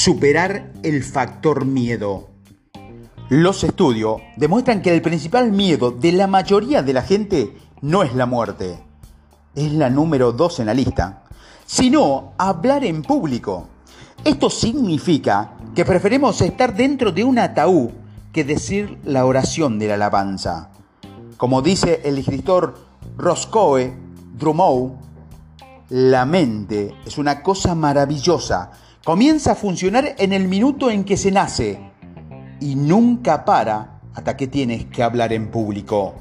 Superar el factor miedo. Los estudios demuestran que el principal miedo de la mayoría de la gente no es la muerte, es la número dos en la lista, sino hablar en público. Esto significa que preferimos estar dentro de un ataúd que decir la oración de la alabanza. Como dice el escritor Roscoe Drummond, la mente es una cosa maravillosa Comienza a funcionar en el minuto en que se nace y nunca para hasta que tienes que hablar en público.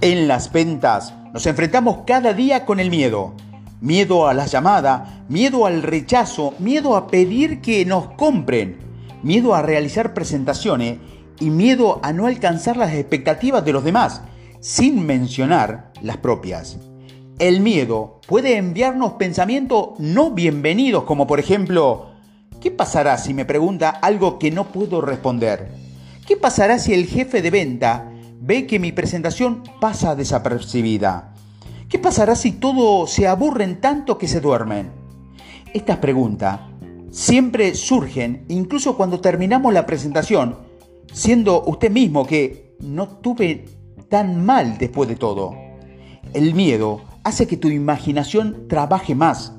En las ventas nos enfrentamos cada día con el miedo. Miedo a la llamada, miedo al rechazo, miedo a pedir que nos compren, miedo a realizar presentaciones y miedo a no alcanzar las expectativas de los demás, sin mencionar las propias. El miedo puede enviarnos pensamientos no bienvenidos, como por ejemplo, ¿qué pasará si me pregunta algo que no puedo responder? ¿Qué pasará si el jefe de venta ve que mi presentación pasa desapercibida? ¿Qué pasará si todos se aburren tanto que se duermen? Estas preguntas siempre surgen incluso cuando terminamos la presentación, siendo usted mismo que no tuve tan mal después de todo. El miedo hace que tu imaginación trabaje más.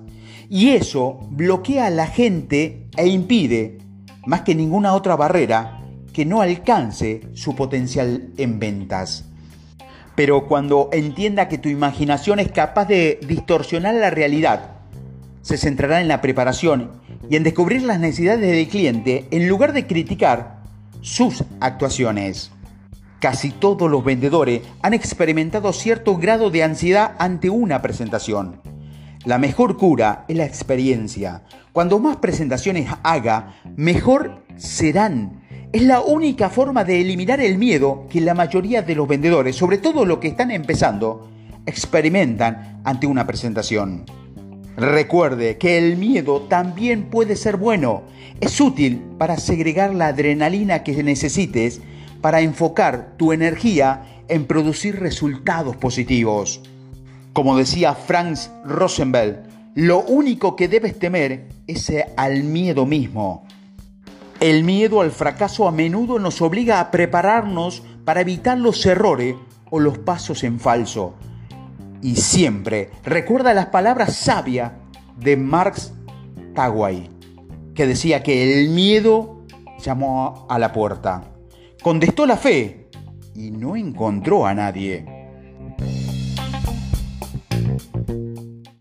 Y eso bloquea a la gente e impide, más que ninguna otra barrera, que no alcance su potencial en ventas. Pero cuando entienda que tu imaginación es capaz de distorsionar la realidad, se centrará en la preparación y en descubrir las necesidades del cliente en lugar de criticar sus actuaciones. Casi todos los vendedores han experimentado cierto grado de ansiedad ante una presentación. La mejor cura es la experiencia. Cuando más presentaciones haga, mejor serán. Es la única forma de eliminar el miedo que la mayoría de los vendedores, sobre todo los que están empezando, experimentan ante una presentación. Recuerde que el miedo también puede ser bueno. Es útil para segregar la adrenalina que necesites para enfocar tu energía en producir resultados positivos. Como decía Franz Rosenberg, lo único que debes temer es al miedo mismo. El miedo al fracaso a menudo nos obliga a prepararnos para evitar los errores o los pasos en falso. Y siempre recuerda las palabras sabias de Marx Tawai, que decía que el miedo llamó a la puerta. Contestó la fe y no encontró a nadie.